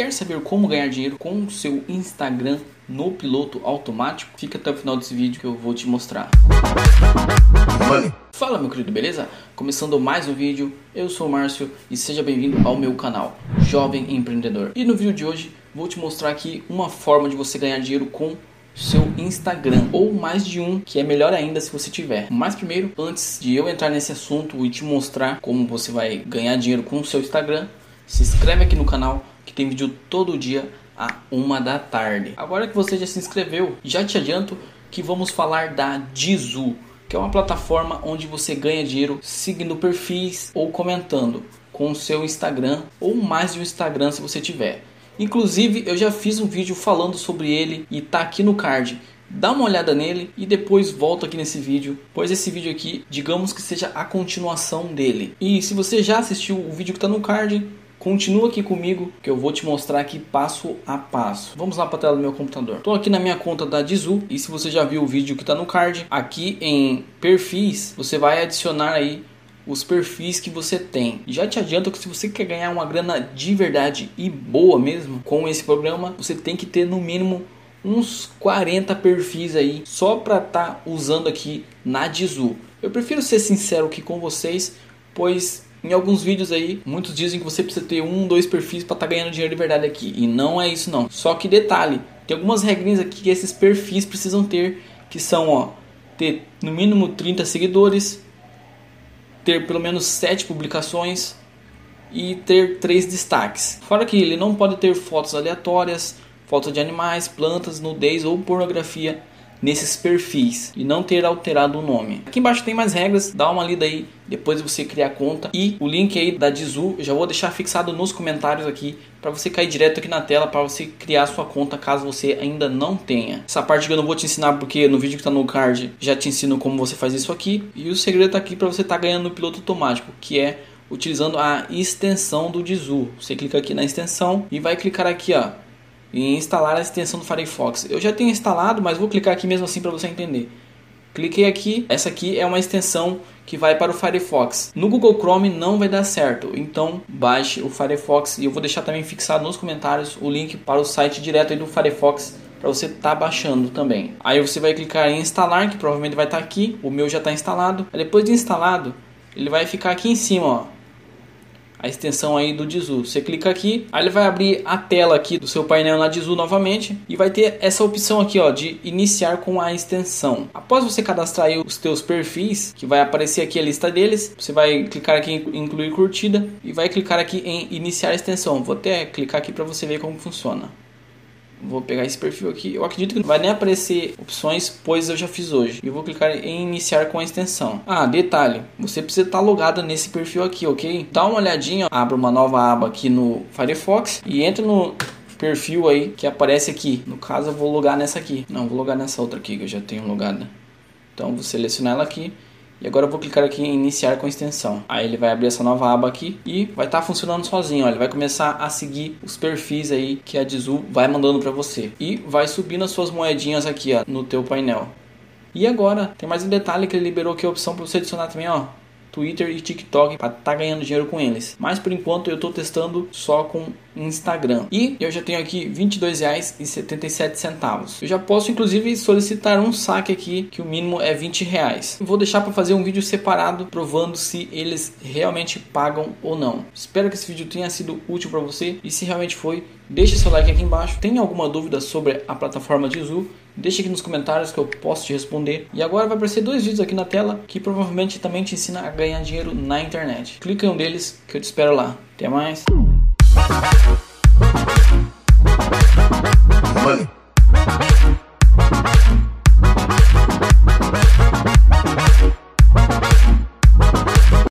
Quer saber como ganhar dinheiro com o seu Instagram no piloto automático? Fica até o final desse vídeo que eu vou te mostrar. Money. Fala meu querido, beleza? Começando mais um vídeo, eu sou o Márcio e seja bem-vindo ao meu canal Jovem Empreendedor. E no vídeo de hoje vou te mostrar aqui uma forma de você ganhar dinheiro com seu Instagram ou mais de um, que é melhor ainda se você tiver. Mas primeiro, antes de eu entrar nesse assunto e te mostrar como você vai ganhar dinheiro com o seu Instagram, se inscreve aqui no canal que tem vídeo todo dia a uma da tarde. Agora que você já se inscreveu, já te adianto que vamos falar da Dizu, que é uma plataforma onde você ganha dinheiro seguindo perfis ou comentando com o seu Instagram ou mais de um Instagram se você tiver. Inclusive, eu já fiz um vídeo falando sobre ele e tá aqui no card. Dá uma olhada nele e depois volta aqui nesse vídeo, pois esse vídeo aqui, digamos que seja a continuação dele. E se você já assistiu o vídeo que está no card, Continua aqui comigo que eu vou te mostrar aqui passo a passo. Vamos lá para a tela do meu computador. Estou aqui na minha conta da Dizu e se você já viu o vídeo que está no card, aqui em perfis, você vai adicionar aí os perfis que você tem. Já te adianto que se você quer ganhar uma grana de verdade e boa mesmo com esse programa, você tem que ter no mínimo uns 40 perfis aí só para estar tá usando aqui na Dizu. Eu prefiro ser sincero aqui com vocês, pois em alguns vídeos aí, muitos dizem que você precisa ter um, dois perfis para estar tá ganhando dinheiro de verdade aqui. E não é isso não. Só que detalhe, tem algumas regrinhas aqui que esses perfis precisam ter, que são, ó, ter no mínimo 30 seguidores, ter pelo menos 7 publicações e ter 3 destaques. Fora que ele não pode ter fotos aleatórias, fotos de animais, plantas, nudez ou pornografia nesses perfis e não ter alterado o nome. Aqui embaixo tem mais regras, dá uma lida aí depois de você criar a conta e o link aí da Dizu já vou deixar fixado nos comentários aqui para você cair direto aqui na tela para você criar sua conta caso você ainda não tenha. Essa parte eu não vou te ensinar porque no vídeo que está no card já te ensino como você faz isso aqui e o segredo está aqui para você estar tá ganhando no piloto automático, que é utilizando a extensão do Dizu. Você clica aqui na extensão e vai clicar aqui, ó, em instalar a extensão do Firefox. Eu já tenho instalado, mas vou clicar aqui mesmo assim para você entender. Cliquei aqui, essa aqui é uma extensão que vai para o Firefox. No Google Chrome não vai dar certo, então baixe o Firefox e eu vou deixar também fixado nos comentários o link para o site direto do Firefox para você estar tá baixando também. Aí você vai clicar em instalar, que provavelmente vai estar tá aqui. O meu já está instalado. Depois de instalado, ele vai ficar aqui em cima, ó a extensão aí do Dizu. Você clica aqui, aí ele vai abrir a tela aqui do seu painel na Dizu novamente e vai ter essa opção aqui, ó, de iniciar com a extensão. Após você cadastrar aí os teus perfis, que vai aparecer aqui a lista deles, você vai clicar aqui em incluir curtida e vai clicar aqui em iniciar a extensão. Vou até clicar aqui para você ver como funciona. Vou pegar esse perfil aqui. Eu acredito que não vai nem aparecer opções, pois eu já fiz hoje. E vou clicar em iniciar com a extensão. Ah, detalhe, você precisa estar logado nesse perfil aqui, ok? Dá uma olhadinha, abra uma nova aba aqui no Firefox e entra no perfil aí que aparece aqui. No caso, eu vou logar nessa aqui. Não, vou logar nessa outra aqui que eu já tenho logada. Então, vou selecionar ela aqui e agora eu vou clicar aqui em iniciar com extensão. Aí ele vai abrir essa nova aba aqui e vai estar tá funcionando sozinho. Ó. Ele vai começar a seguir os perfis aí que a Dizu vai mandando para você. E vai subindo as suas moedinhas aqui ó, no teu painel. E agora tem mais um detalhe que ele liberou aqui a opção para você adicionar também, ó, Twitter e TikTok para estar tá ganhando dinheiro com eles. Mas por enquanto eu estou testando só com Instagram. E eu já tenho aqui R$ 22,77. Eu já posso inclusive solicitar um saque aqui que o mínimo é 20 reais. Vou deixar para fazer um vídeo separado provando se eles realmente pagam ou não. Espero que esse vídeo tenha sido útil para você e se realmente foi, deixe seu like aqui embaixo. Tem alguma dúvida sobre a plataforma de Zoom? Deixe aqui nos comentários que eu posso te responder. E agora vai aparecer dois vídeos aqui na tela que provavelmente também te ensina a ganhar dinheiro na internet. Clica em um deles que eu te espero lá. Até mais.